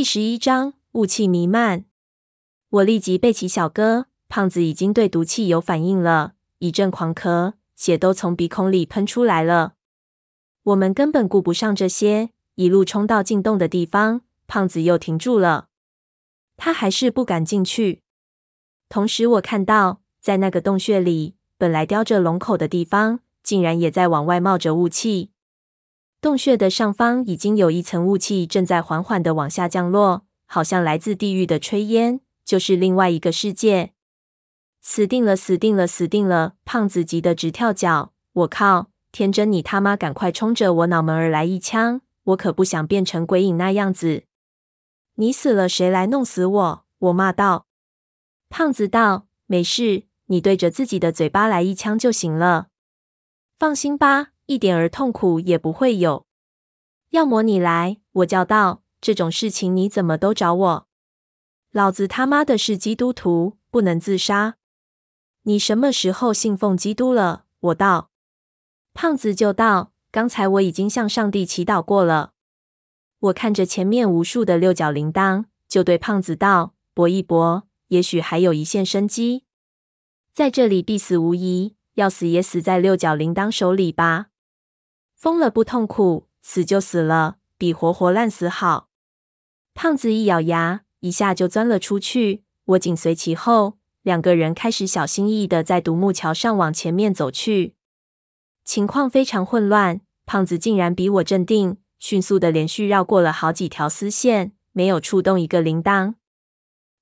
第十一章雾气弥漫。我立即背起小哥，胖子已经对毒气有反应了，一阵狂咳，血都从鼻孔里喷出来了。我们根本顾不上这些，一路冲到进洞的地方，胖子又停住了，他还是不敢进去。同时，我看到在那个洞穴里，本来叼着龙口的地方，竟然也在往外冒着雾气。洞穴的上方已经有一层雾气正在缓缓的往下降落，好像来自地狱的炊烟，就是另外一个世界。死定了，死定了，死定了！胖子急得直跳脚。我靠！天真你他妈赶快冲着我脑门而来一枪！我可不想变成鬼影那样子。你死了，谁来弄死我？我骂道。胖子道：没事，你对着自己的嘴巴来一枪就行了。放心吧。一点儿痛苦也不会有。要么你来，我叫道。这种事情你怎么都找我？老子他妈的是基督徒，不能自杀。你什么时候信奉基督了？我道。胖子就道：刚才我已经向上帝祈祷过了。我看着前面无数的六角铃铛，就对胖子道：搏一搏，也许还有一线生机。在这里必死无疑，要死也死在六角铃铛手里吧。疯了不痛苦，死就死了，比活活烂死好。胖子一咬牙，一下就钻了出去。我紧随其后，两个人开始小心翼翼地在独木桥上往前面走去。情况非常混乱，胖子竟然比我镇定，迅速地连续绕过了好几条丝线，没有触动一个铃铛。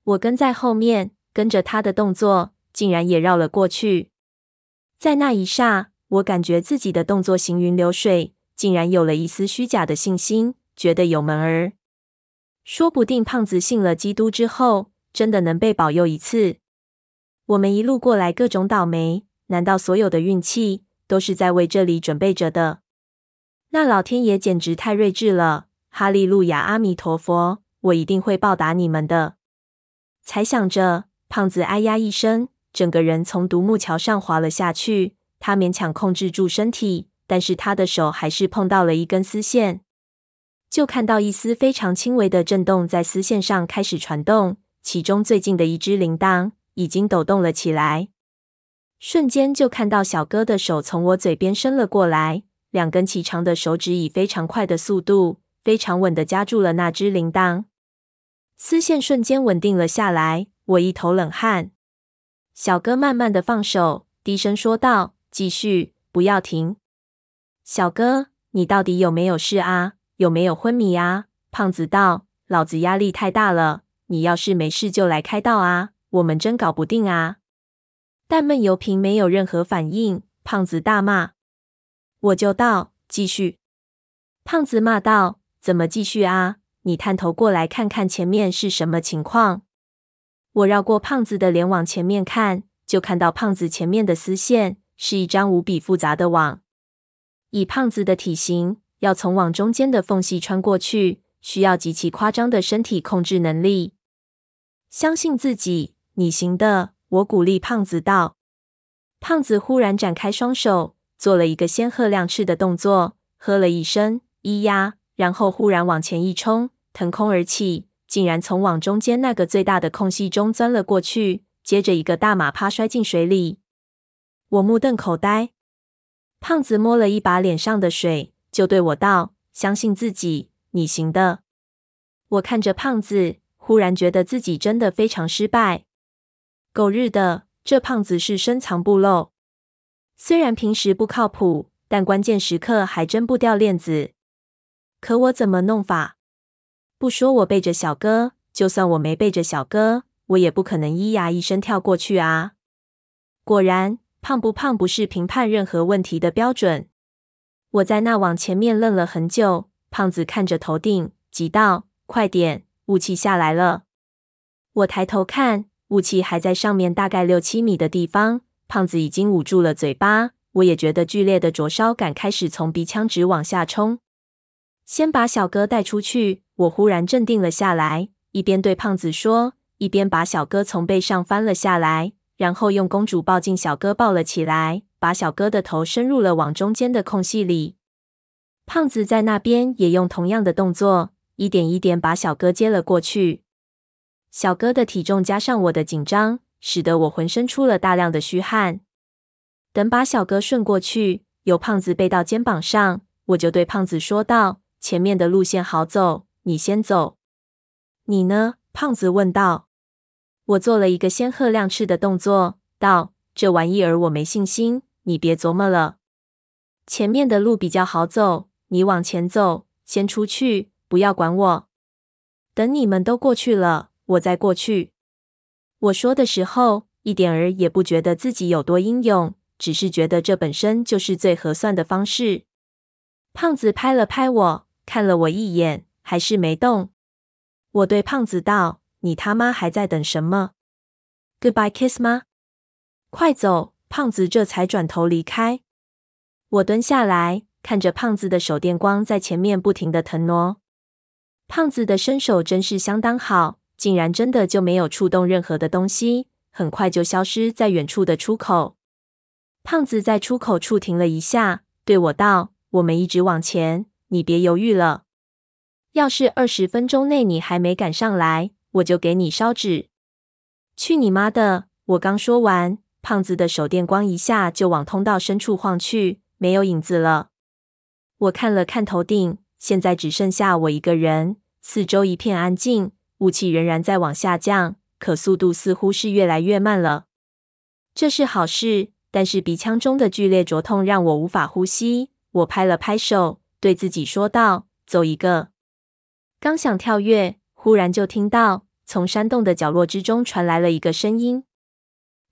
我跟在后面，跟着他的动作，竟然也绕了过去。在那一刹。我感觉自己的动作行云流水，竟然有了一丝虚假的信心，觉得有门儿。说不定胖子信了基督之后，真的能被保佑一次。我们一路过来，各种倒霉，难道所有的运气都是在为这里准备着的？那老天爷简直太睿智了！哈利路亚，阿弥陀佛，我一定会报答你们的。才想着，胖子哎呀一声，整个人从独木桥上滑了下去。他勉强控制住身体，但是他的手还是碰到了一根丝线，就看到一丝非常轻微的震动在丝线上开始传动，其中最近的一只铃铛已经抖动了起来。瞬间就看到小哥的手从我嘴边伸了过来，两根骐长的手指以非常快的速度，非常稳的夹住了那只铃铛，丝线瞬间稳定了下来。我一头冷汗，小哥慢慢的放手，低声说道。继续，不要停，小哥，你到底有没有事啊？有没有昏迷啊？胖子道：“老子压力太大了，你要是没事就来开道啊，我们真搞不定啊。”但闷油瓶没有任何反应。胖子大骂：“我就道继续。”胖子骂道：“怎么继续啊？你探头过来看看前面是什么情况。”我绕过胖子的脸往前面看，就看到胖子前面的丝线。是一张无比复杂的网，以胖子的体型，要从网中间的缝隙穿过去，需要极其夸张的身体控制能力。相信自己，你行的！我鼓励胖子道。胖子忽然展开双手，做了一个仙鹤亮翅的动作，喝了一声“咿呀”，然后忽然往前一冲，腾空而起，竟然从网中间那个最大的空隙中钻了过去，接着一个大马趴摔进水里。我目瞪口呆，胖子摸了一把脸上的水，就对我道：“相信自己，你行的。”我看着胖子，忽然觉得自己真的非常失败。狗日的，这胖子是深藏不露。虽然平时不靠谱，但关键时刻还真不掉链子。可我怎么弄法？不说我背着小哥，就算我没背着小哥，我也不可能咿呀一声跳过去啊！果然。胖不胖不是评判任何问题的标准。我在那网前面愣了很久，胖子看着头顶，急道：“快点，雾气下来了！”我抬头看，雾气还在上面大概六七米的地方。胖子已经捂住了嘴巴，我也觉得剧烈的灼烧感开始从鼻腔直往下冲。先把小哥带出去。我忽然镇定了下来，一边对胖子说，一边把小哥从背上翻了下来。然后用公主抱进小哥抱了起来，把小哥的头伸入了网中间的空隙里。胖子在那边也用同样的动作，一点一点把小哥接了过去。小哥的体重加上我的紧张，使得我浑身出了大量的虚汗。等把小哥顺过去，由胖子背到肩膀上，我就对胖子说道：“前面的路线好走，你先走。”“你呢？”胖子问道。我做了一个仙鹤亮翅的动作，道：“这玩意儿我没信心，你别琢磨了。前面的路比较好走，你往前走，先出去，不要管我。等你们都过去了，我再过去。”我说的时候，一点儿也不觉得自己有多英勇。只是觉得这本身就是最合算的方式。胖子拍了拍我，看了我一眼，还是没动。我对胖子道：“你他妈还在等什么？Goodbye kiss 吗？快走！”胖子这才转头离开。我蹲下来，看着胖子的手电光在前面不停的腾挪。胖子的身手真是相当好，竟然真的就没有触动任何的东西，很快就消失在远处的出口。胖子在出口处停了一下，对我道：“我们一直往前，你别犹豫了。要是二十分钟内你还没赶上来，我就给你烧纸。”去你妈的！我刚说完，胖子的手电光一下就往通道深处晃去，没有影子了。我看了看头顶，现在只剩下我一个人，四周一片安静，雾气仍然在往下降，可速度似乎是越来越慢了。这是好事。但是鼻腔中的剧烈灼痛让我无法呼吸。我拍了拍手，对自己说道：“走一个。”刚想跳跃，忽然就听到从山洞的角落之中传来了一个声音。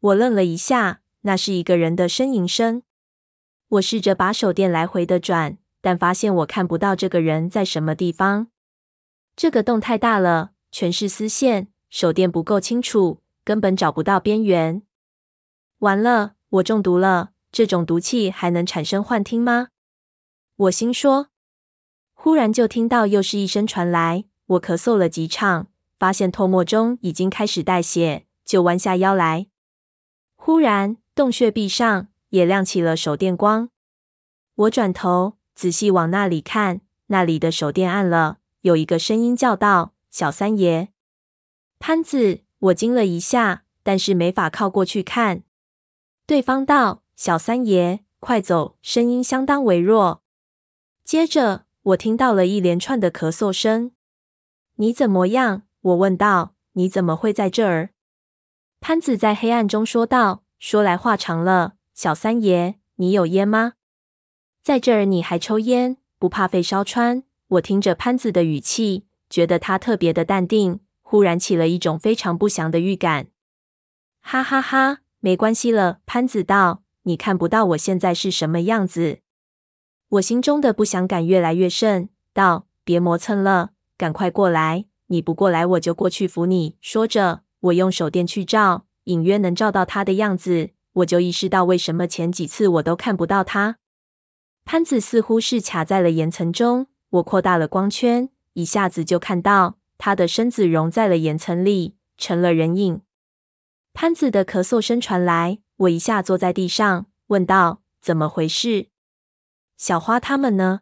我愣了一下，那是一个人的呻吟声。我试着把手电来回的转，但发现我看不到这个人在什么地方。这个洞太大了，全是丝线，手电不够清楚，根本找不到边缘。完了。我中毒了，这种毒气还能产生幻听吗？我心说。忽然就听到又是一声传来，我咳嗽了几场，发现唾沫中已经开始带血，就弯下腰来。忽然洞穴壁上也亮起了手电光，我转头仔细往那里看，那里的手电暗了。有一个声音叫道：“小三爷，潘子！”我惊了一下，但是没法靠过去看。对方道：“小三爷，快走！”声音相当微弱。接着，我听到了一连串的咳嗽声。“你怎么样？”我问道。“你怎么会在这儿？”潘子在黑暗中说道。说来话长了，小三爷，你有烟吗？在这儿你还抽烟，不怕肺烧穿？我听着潘子的语气，觉得他特别的淡定，忽然起了一种非常不祥的预感。哈哈哈。没关系了，潘子道：“你看不到我现在是什么样子。”我心中的不祥感越来越甚，道：“别磨蹭了，赶快过来！你不过来，我就过去扶你。”说着，我用手电去照，隐约能照到他的样子，我就意识到为什么前几次我都看不到他。潘子似乎是卡在了岩层中，我扩大了光圈，一下子就看到他的身子融在了岩层里，成了人影。潘子的咳嗽声传来，我一下坐在地上，问道：“怎么回事？小花他们呢？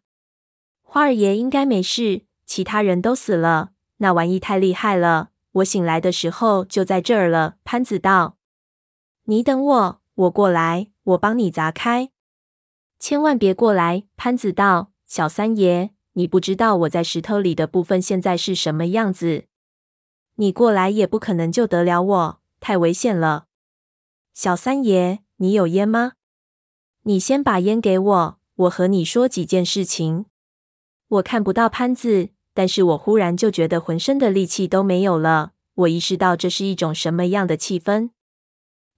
花儿爷应该没事，其他人都死了。那玩意太厉害了，我醒来的时候就在这儿了。”潘子道：“你等我，我过来，我帮你砸开。千万别过来。”潘子道：“小三爷，你不知道我在石头里的部分现在是什么样子，你过来也不可能救得了我。”太危险了，小三爷，你有烟吗？你先把烟给我，我和你说几件事情。我看不到潘子，但是我忽然就觉得浑身的力气都没有了。我意识到这是一种什么样的气氛。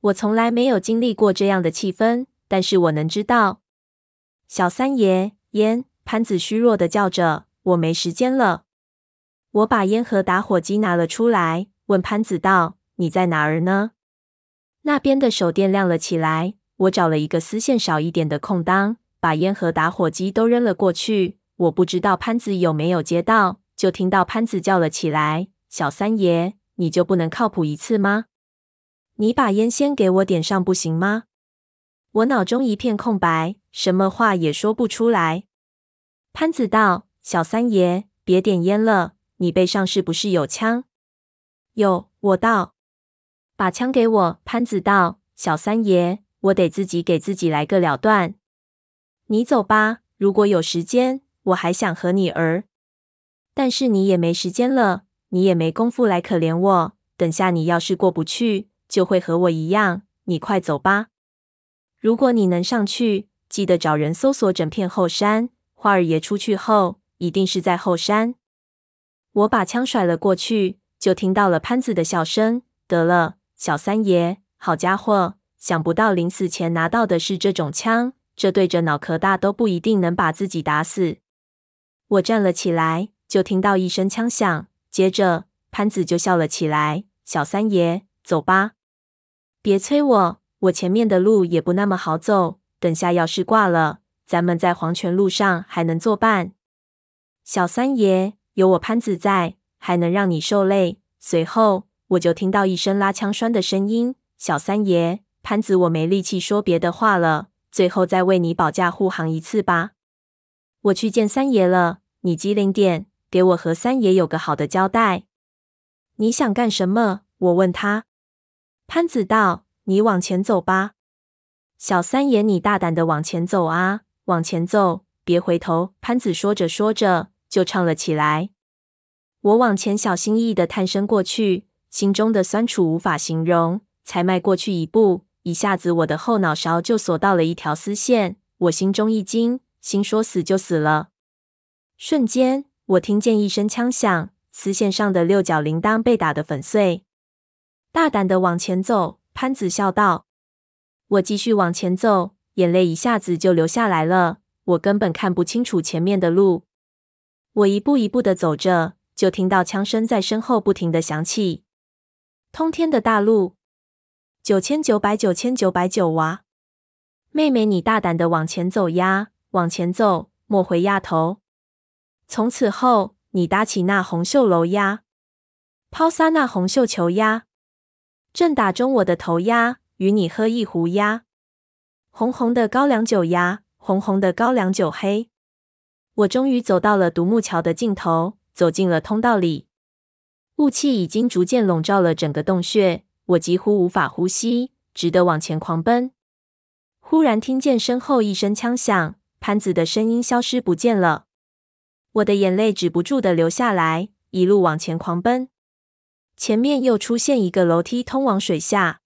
我从来没有经历过这样的气氛，但是我能知道。小三爷，烟！潘子虚弱的叫着，我没时间了。我把烟和打火机拿了出来，问潘子道。你在哪儿呢？那边的手电亮了起来。我找了一个丝线少一点的空当，把烟和打火机都扔了过去。我不知道潘子有没有接到，就听到潘子叫了起来：“小三爷，你就不能靠谱一次吗？你把烟先给我点上，不行吗？”我脑中一片空白，什么话也说不出来。潘子道：“小三爷，别点烟了，你背上是不是有枪？有，我道。把枪给我，潘子道。小三爷，我得自己给自己来个了断。你走吧，如果有时间，我还想和你儿。但是你也没时间了，你也没工夫来可怜我。等下你要是过不去，就会和我一样。你快走吧。如果你能上去，记得找人搜索整片后山。花儿爷出去后，一定是在后山。我把枪甩了过去，就听到了潘子的笑声。得了，小三爷。好家伙，想不到临死前拿到的是这种枪，这对着脑壳大都不一定能把自己打死。我站了起来，就听到一声枪响，接着潘子就笑了起来。小三爷，走吧，别催我，我前面的路也不那么好走。等下要是挂了，咱们在黄泉路上还能作伴。小三爷，有我潘子在，还能让你受累。随后我就听到一声拉枪栓的声音。小三爷，潘子，我没力气说别的话了，最后再为你保驾护航一次吧。我去见三爷了，你机灵点，给我和三爷有个好的交代。你想干什么？我问他。潘子道：“你往前走吧。”小三爷，你大胆的往前走啊，往前走，别回头。潘子说着说着就唱了起来。我往前小心翼翼的探身过去，心中的酸楚无法形容。才迈过去一步，一下子我的后脑勺就锁到了一条丝线。我心中一惊，心说死就死了。瞬间，我听见一声枪响，丝线上的六角铃铛被打得粉碎。大胆的往前走，潘子笑道。我继续往前走，眼泪一下子就流下来了。我根本看不清楚前面的路。我一步一步的走着，就听到枪声在身后不停的响起。通天的大路。九千九百九千九百九哇！妹妹，你大胆的往前走呀，往前走，莫回丫头。从此后，你搭起那红绣楼呀，抛撒那红绣球呀，正打中我的头呀，与你喝一壶呀，红红的高粱酒呀，红红的高粱酒嘿。我终于走到了独木桥的尽头，走进了通道里，雾气已经逐渐笼罩了整个洞穴。我几乎无法呼吸，只得往前狂奔。忽然听见身后一声枪响，潘子的声音消失不见了。我的眼泪止不住的流下来，一路往前狂奔。前面又出现一个楼梯通往水下，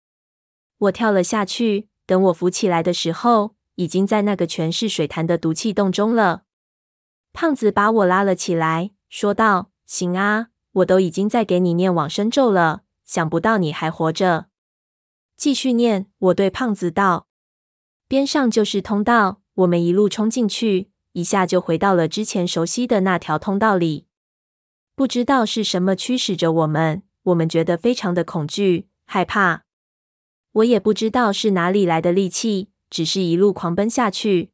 我跳了下去。等我浮起来的时候，已经在那个全是水潭的毒气洞中了。胖子把我拉了起来，说道：“行啊，我都已经在给你念往生咒了。”想不到你还活着，继续念。我对胖子道：“边上就是通道，我们一路冲进去，一下就回到了之前熟悉的那条通道里。不知道是什么驱使着我们，我们觉得非常的恐惧、害怕。我也不知道是哪里来的力气，只是一路狂奔下去。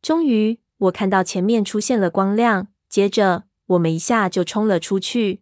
终于，我看到前面出现了光亮，接着我们一下就冲了出去。”